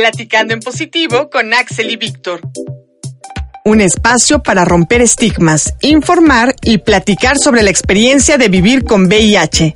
Platicando en positivo con Axel y Víctor. Un espacio para romper estigmas, informar y platicar sobre la experiencia de vivir con VIH.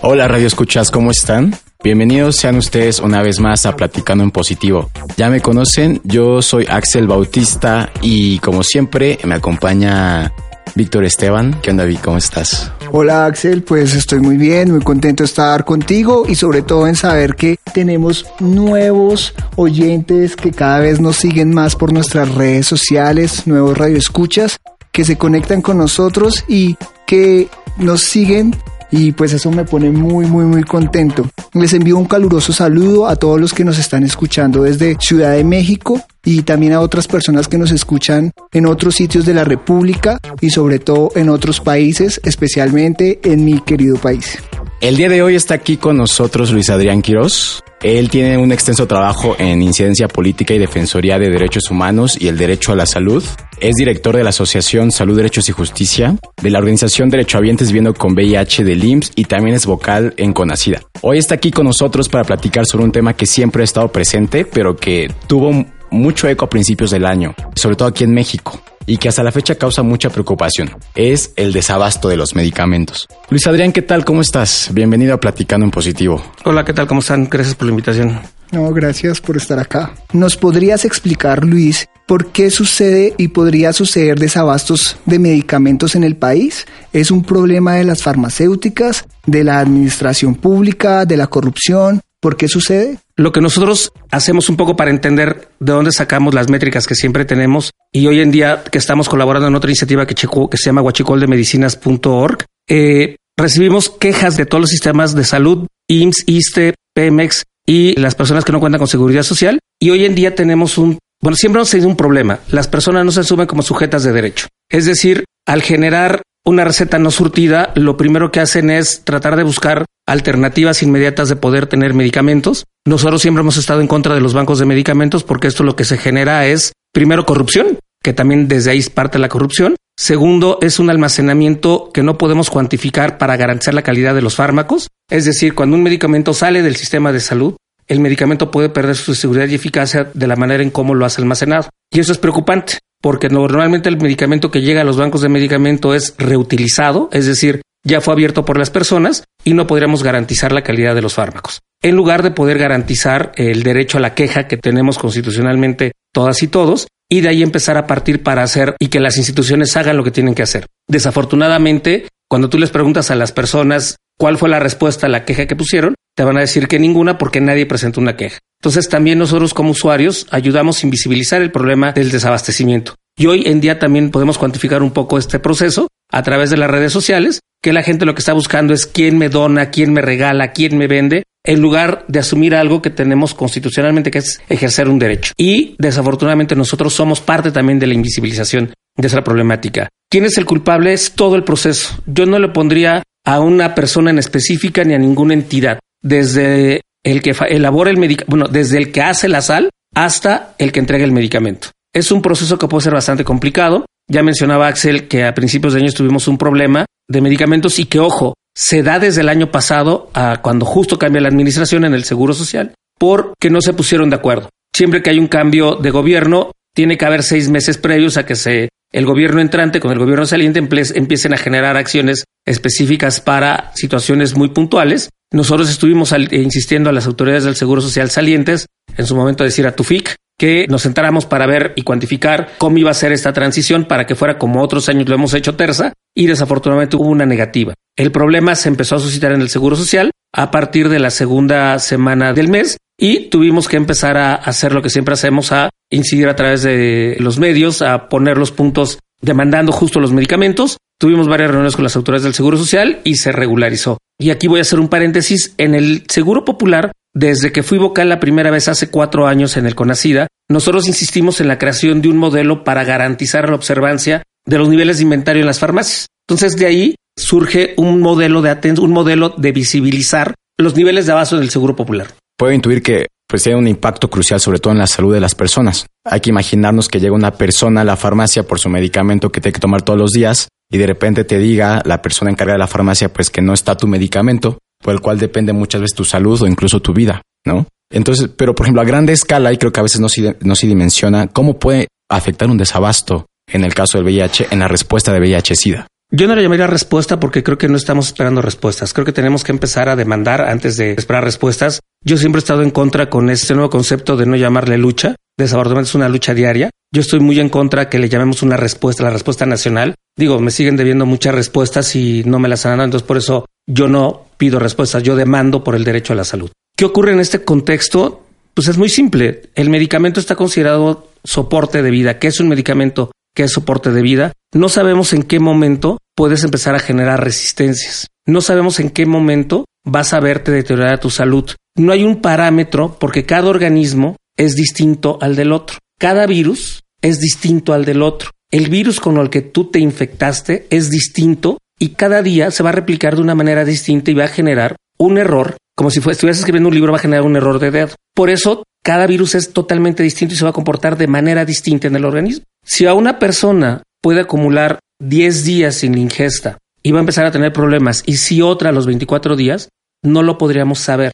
Hola Radio Escuchas, ¿cómo están? Bienvenidos sean ustedes una vez más a Platicando en Positivo. Ya me conocen, yo soy Axel Bautista y como siempre me acompaña Víctor Esteban. ¿Qué onda, Vic? ¿Cómo estás? Hola Axel, pues estoy muy bien, muy contento de estar contigo y sobre todo en saber que tenemos nuevos oyentes que cada vez nos siguen más por nuestras redes sociales, nuevos radioescuchas que se conectan con nosotros y que nos siguen y pues eso me pone muy muy muy contento. Les envío un caluroso saludo a todos los que nos están escuchando desde Ciudad de México y también a otras personas que nos escuchan en otros sitios de la República y sobre todo en otros países, especialmente en mi querido país. El día de hoy está aquí con nosotros Luis Adrián Quirós. Él tiene un extenso trabajo en incidencia política y defensoría de derechos humanos y el derecho a la salud. Es director de la Asociación Salud, Derechos y Justicia, de la Organización Derechohabientes Viendo con VIH del IMSS y también es vocal en Conacida. Hoy está aquí con nosotros para platicar sobre un tema que siempre ha estado presente, pero que tuvo mucho eco a principios del año, sobre todo aquí en México y que hasta la fecha causa mucha preocupación. Es el desabasto de los medicamentos. Luis Adrián, ¿qué tal? ¿Cómo estás? Bienvenido a Platicando en Positivo. Hola, ¿qué tal? ¿Cómo están? Gracias por la invitación. No, gracias por estar acá. ¿Nos podrías explicar, Luis, por qué sucede y podría suceder desabastos de medicamentos en el país? ¿Es un problema de las farmacéuticas, de la administración pública, de la corrupción? ¿Por qué sucede? Lo que nosotros hacemos un poco para entender de dónde sacamos las métricas que siempre tenemos y hoy en día que estamos colaborando en otra iniciativa que, se llama huachicoldemedicinas.org, eh, recibimos quejas de todos los sistemas de salud, IMSS, ISTE, PEMEX y las personas que no cuentan con seguridad social. Y hoy en día tenemos un, bueno, siempre hemos tenido un problema. Las personas no se asumen como sujetas de derecho. Es decir, al generar una receta no surtida, lo primero que hacen es tratar de buscar alternativas inmediatas de poder tener medicamentos. Nosotros siempre hemos estado en contra de los bancos de medicamentos porque esto lo que se genera es, primero, corrupción, que también desde ahí parte la corrupción. Segundo, es un almacenamiento que no podemos cuantificar para garantizar la calidad de los fármacos. Es decir, cuando un medicamento sale del sistema de salud, el medicamento puede perder su seguridad y eficacia de la manera en cómo lo has almacenado. Y eso es preocupante porque normalmente el medicamento que llega a los bancos de medicamento es reutilizado, es decir, ya fue abierto por las personas y no podríamos garantizar la calidad de los fármacos. En lugar de poder garantizar el derecho a la queja que tenemos constitucionalmente todas y todos, y de ahí empezar a partir para hacer y que las instituciones hagan lo que tienen que hacer. Desafortunadamente, cuando tú les preguntas a las personas cuál fue la respuesta a la queja que pusieron, te van a decir que ninguna porque nadie presentó una queja. Entonces también nosotros como usuarios ayudamos a invisibilizar el problema del desabastecimiento. Y hoy en día también podemos cuantificar un poco este proceso a través de las redes sociales, que la gente lo que está buscando es quién me dona, quién me regala, quién me vende, en lugar de asumir algo que tenemos constitucionalmente que es ejercer un derecho. Y desafortunadamente nosotros somos parte también de la invisibilización de esa problemática. ¿Quién es el culpable? Es todo el proceso. Yo no le pondría a una persona en específica ni a ninguna entidad. Desde el que elabora el medicamento, bueno, desde el que hace la sal hasta el que entrega el medicamento. Es un proceso que puede ser bastante complicado. Ya mencionaba Axel que a principios de año tuvimos un problema de medicamentos y que, ojo, se da desde el año pasado a cuando justo cambia la administración en el Seguro Social, porque no se pusieron de acuerdo. Siempre que hay un cambio de gobierno, tiene que haber seis meses previos a que se el gobierno entrante con el gobierno saliente empiecen a generar acciones específicas para situaciones muy puntuales. Nosotros estuvimos insistiendo a las autoridades del Seguro Social salientes, en su momento decir a TUFIC, que nos sentáramos para ver y cuantificar cómo iba a ser esta transición para que fuera como otros años lo hemos hecho terza y desafortunadamente hubo una negativa. El problema se empezó a suscitar en el Seguro Social a partir de la segunda semana del mes y tuvimos que empezar a hacer lo que siempre hacemos, a incidir a través de los medios, a poner los puntos demandando justo los medicamentos. Tuvimos varias reuniones con las autoridades del Seguro Social y se regularizó. Y aquí voy a hacer un paréntesis. En el Seguro Popular, desde que fui vocal la primera vez hace cuatro años en el CONACIDA, nosotros insistimos en la creación de un modelo para garantizar la observancia de los niveles de inventario en las farmacias. Entonces de ahí surge un modelo de un modelo de visibilizar los niveles de abasto del Seguro Popular. Puedo intuir que pues tiene un impacto crucial sobre todo en la salud de las personas. Hay que imaginarnos que llega una persona a la farmacia por su medicamento que tiene que tomar todos los días y de repente te diga la persona encargada de la farmacia pues que no está tu medicamento, por el cual depende muchas veces tu salud o incluso tu vida. ¿no? Entonces, pero por ejemplo, a grande escala, y creo que a veces no se, no se dimensiona, ¿cómo puede afectar un desabasto en el caso del VIH en la respuesta de VIH-Sida? Yo no le llamaría respuesta porque creo que no estamos esperando respuestas. Creo que tenemos que empezar a demandar antes de esperar respuestas. Yo siempre he estado en contra con este nuevo concepto de no llamarle lucha. Desafortunadamente es una lucha diaria. Yo estoy muy en contra que le llamemos una respuesta, la respuesta nacional. Digo, me siguen debiendo muchas respuestas y no me las han dado. Entonces, por eso yo no pido respuestas. Yo demando por el derecho a la salud. ¿Qué ocurre en este contexto? Pues es muy simple. El medicamento está considerado soporte de vida. ¿Qué es un medicamento? ¿Qué es soporte de vida? No sabemos en qué momento puedes empezar a generar resistencias. No sabemos en qué momento vas a verte deteriorar tu salud. No hay un parámetro porque cada organismo es distinto al del otro. Cada virus es distinto al del otro. El virus con el que tú te infectaste es distinto y cada día se va a replicar de una manera distinta y va a generar un error, como si estuvieras escribiendo un libro, va a generar un error de dedo. Por eso, cada virus es totalmente distinto y se va a comportar de manera distinta en el organismo. Si a una persona puede acumular 10 días sin ingesta y va a empezar a tener problemas, y si otra a los 24 días, no lo podríamos saber.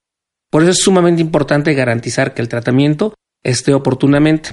Por eso es sumamente importante garantizar que el tratamiento esté oportunamente.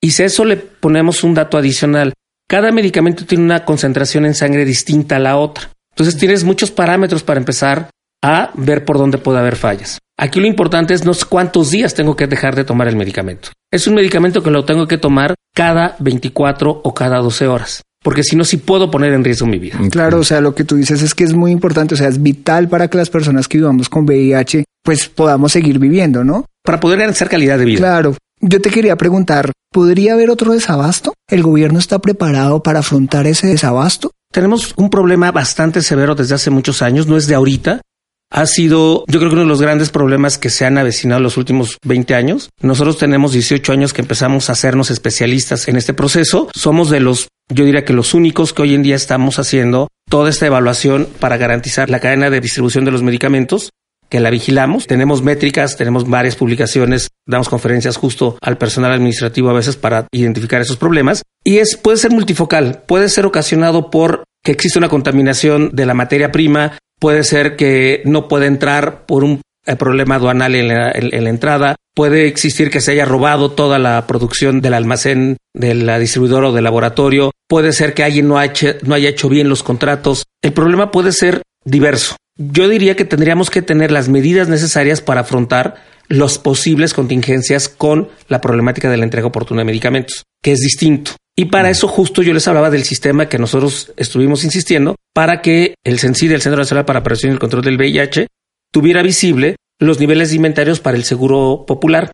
Y si a eso le ponemos un dato adicional, cada medicamento tiene una concentración en sangre distinta a la otra. Entonces tienes muchos parámetros para empezar a ver por dónde puede haber fallas. Aquí lo importante es no cuántos días tengo que dejar de tomar el medicamento. Es un medicamento que lo tengo que tomar cada 24 o cada 12 horas. Porque si no, sí puedo poner en riesgo mi vida. Claro, o sea, lo que tú dices es que es muy importante, o sea, es vital para que las personas que vivamos con VIH, pues podamos seguir viviendo, ¿no? Para poder garantizar calidad de vida. Claro. Yo te quería preguntar, ¿podría haber otro desabasto? ¿El gobierno está preparado para afrontar ese desabasto? Tenemos un problema bastante severo desde hace muchos años, no es de ahorita ha sido, yo creo que uno de los grandes problemas que se han avecinado los últimos 20 años. Nosotros tenemos 18 años que empezamos a hacernos especialistas en este proceso. Somos de los, yo diría que los únicos que hoy en día estamos haciendo toda esta evaluación para garantizar la cadena de distribución de los medicamentos que la vigilamos. Tenemos métricas, tenemos varias publicaciones, damos conferencias justo al personal administrativo a veces para identificar esos problemas. Y es, puede ser multifocal, puede ser ocasionado por que existe una contaminación de la materia prima, puede ser que no pueda entrar por un eh, problema aduanal en la, entrada, puede existir que se haya robado toda la producción del almacén de la distribuidora o del laboratorio, puede ser que alguien no, no haya hecho bien los contratos. El problema puede ser diverso. Yo diría que tendríamos que tener las medidas necesarias para afrontar las posibles contingencias con la problemática de la entrega oportuna de medicamentos, que es distinto. Y para eso justo yo les hablaba del sistema que nosotros estuvimos insistiendo para que el CENSID, el Centro Nacional para Prevención y el Control del VIH, tuviera visible los niveles de inventarios para el seguro popular,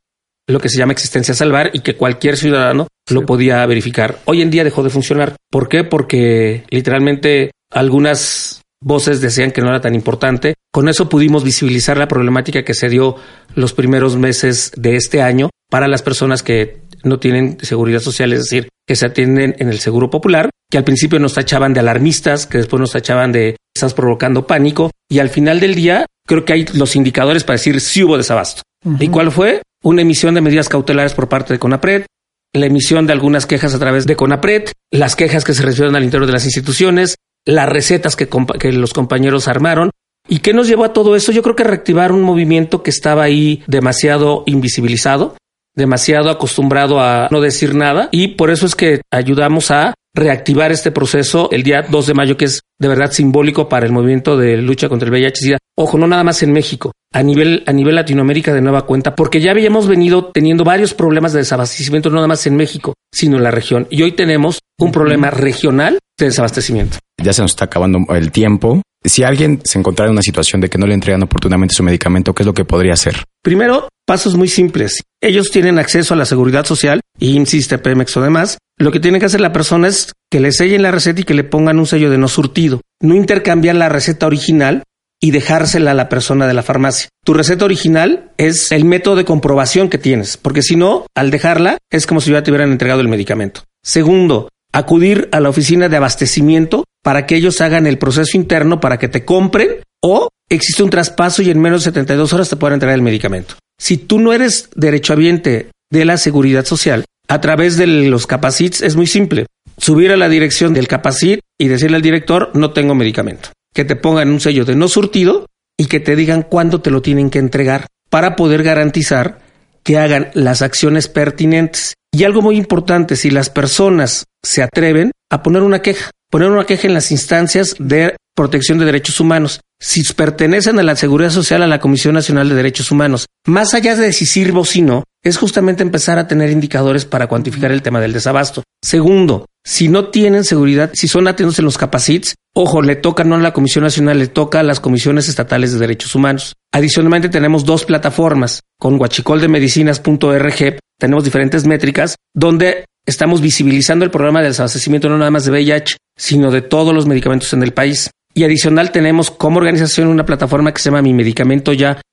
lo que se llama existencia salvar y que cualquier ciudadano lo podía verificar. Hoy en día dejó de funcionar. ¿Por qué? Porque literalmente algunas voces decían que no era tan importante. Con eso pudimos visibilizar la problemática que se dio los primeros meses de este año para las personas que no tienen seguridad social, es decir, que se atienden en el seguro popular, que al principio nos tachaban de alarmistas, que después nos tachaban de estás provocando pánico, y al final del día creo que hay los indicadores para decir si hubo desabasto. ¿Y cuál fue? Una emisión de medidas cautelares por parte de CONAPRED, la emisión de algunas quejas a través de CONAPRED, las quejas que se recibieron al interior de las instituciones, las recetas que, los compañeros armaron. ¿Y qué nos llevó a todo eso? Yo creo que reactivar un movimiento que estaba ahí demasiado invisibilizado, demasiado acostumbrado a no decir nada y por eso es que ayudamos a reactivar este proceso el día 2 de mayo, que es de verdad simbólico para el movimiento de lucha contra el VIH. Ojo, no nada más en México, a nivel, a nivel Latinoamérica de nueva cuenta, porque ya habíamos venido teniendo varios problemas de desabastecimiento, no nada más en México, sino en la región. Y hoy tenemos un problema regional de desabastecimiento. Ya se nos está acabando el tiempo. Si alguien se encontrara en una situación de que no le entregan oportunamente su medicamento, ¿qué es lo que podría hacer? Primero, pasos muy simples. Ellos tienen acceso a la seguridad social, insiste Pemex o demás. Lo que tiene que hacer la persona es que le sellen la receta y que le pongan un sello de no surtido. No intercambiar la receta original y dejársela a la persona de la farmacia. Tu receta original es el método de comprobación que tienes, porque si no, al dejarla es como si ya te hubieran entregado el medicamento. Segundo, acudir a la oficina de abastecimiento para que ellos hagan el proceso interno para que te compren o existe un traspaso y en menos de 72 horas te puedan entregar el medicamento. Si tú no eres derechohabiente de la seguridad social, a través de los capacits es muy simple. Subir a la dirección del capacit y decirle al director, no tengo medicamento. Que te pongan un sello de no surtido y que te digan cuándo te lo tienen que entregar. para poder garantizar que hagan las acciones pertinentes. Y algo muy importante, si las personas se atreven a poner una queja, poner una queja en las instancias de protección de derechos humanos. Si pertenecen a la Seguridad Social, a la Comisión Nacional de Derechos Humanos, más allá de si sirvo o si no, es justamente empezar a tener indicadores para cuantificar el tema del desabasto. Segundo, si no tienen seguridad, si son atendidos en los capacits, ojo, le toca no a la Comisión Nacional, le toca a las comisiones estatales de derechos humanos. Adicionalmente tenemos dos plataformas. Con guachicoldemedicinas.org tenemos diferentes métricas donde estamos visibilizando el programa de desabastecimiento no nada más de VIH, sino de todos los medicamentos en el país. Y adicional tenemos como organización una plataforma que se llama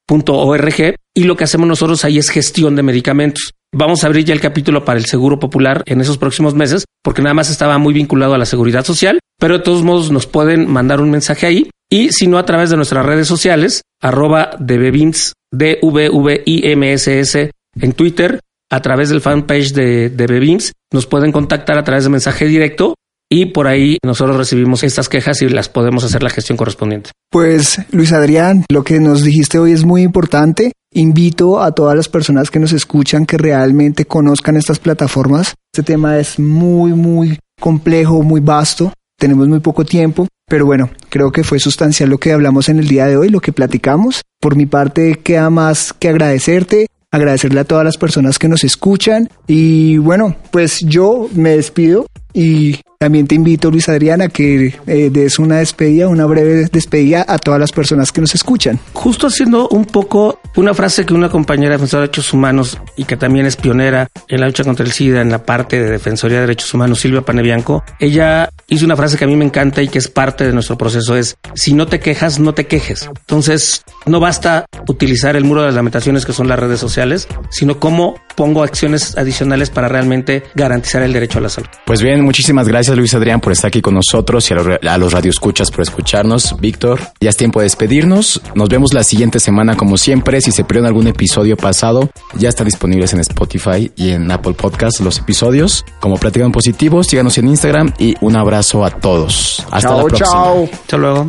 mimedicamentoya.org y lo que hacemos nosotros ahí es gestión de medicamentos. Vamos a abrir ya el capítulo para el Seguro Popular en esos próximos meses porque nada más estaba muy vinculado a la seguridad social, pero de todos modos nos pueden mandar un mensaje ahí y si no a través de nuestras redes sociales, arroba DVVIMS, D-V-V-I-M-S-S en Twitter, a través del fanpage de, de nos pueden contactar a través de mensaje directo y por ahí nosotros recibimos estas quejas y las podemos hacer la gestión correspondiente. Pues Luis Adrián, lo que nos dijiste hoy es muy importante. Invito a todas las personas que nos escuchan que realmente conozcan estas plataformas. Este tema es muy, muy complejo, muy vasto. Tenemos muy poco tiempo, pero bueno, creo que fue sustancial lo que hablamos en el día de hoy, lo que platicamos. Por mi parte, queda más que agradecerte agradecerle a todas las personas que nos escuchan y bueno, pues yo me despido y también te invito, Luis Adriana, que eh, des una despedida, una breve despedida a todas las personas que nos escuchan. Justo haciendo un poco una frase que una compañera defensora de derechos humanos y que también es pionera en la lucha contra el SIDA en la parte de Defensoría de Derechos Humanos, Silvia Panebianco, ella hizo una frase que a mí me encanta y que es parte de nuestro proceso, es, si no te quejas, no te quejes. Entonces, no basta utilizar el muro de las lamentaciones que son las redes sociales, sino cómo pongo acciones adicionales para realmente garantizar el derecho a la salud. Pues bien, muchísimas gracias Luis Adrián por estar aquí con nosotros y a los radioescuchas por escucharnos. Víctor, ya es tiempo de despedirnos. Nos vemos la siguiente semana como siempre. Si se perdieron algún episodio pasado, ya están disponibles en Spotify y en Apple Podcast los episodios. Como platican positivos, síganos en Instagram y un abrazo a todos. Hasta la próxima. Chao. Hasta luego.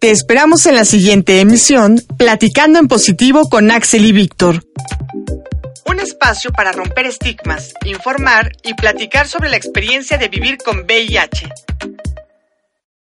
Te esperamos en la siguiente emisión, Platicando en Positivo con Axel y Víctor. Un espacio para romper estigmas, informar y platicar sobre la experiencia de vivir con VIH.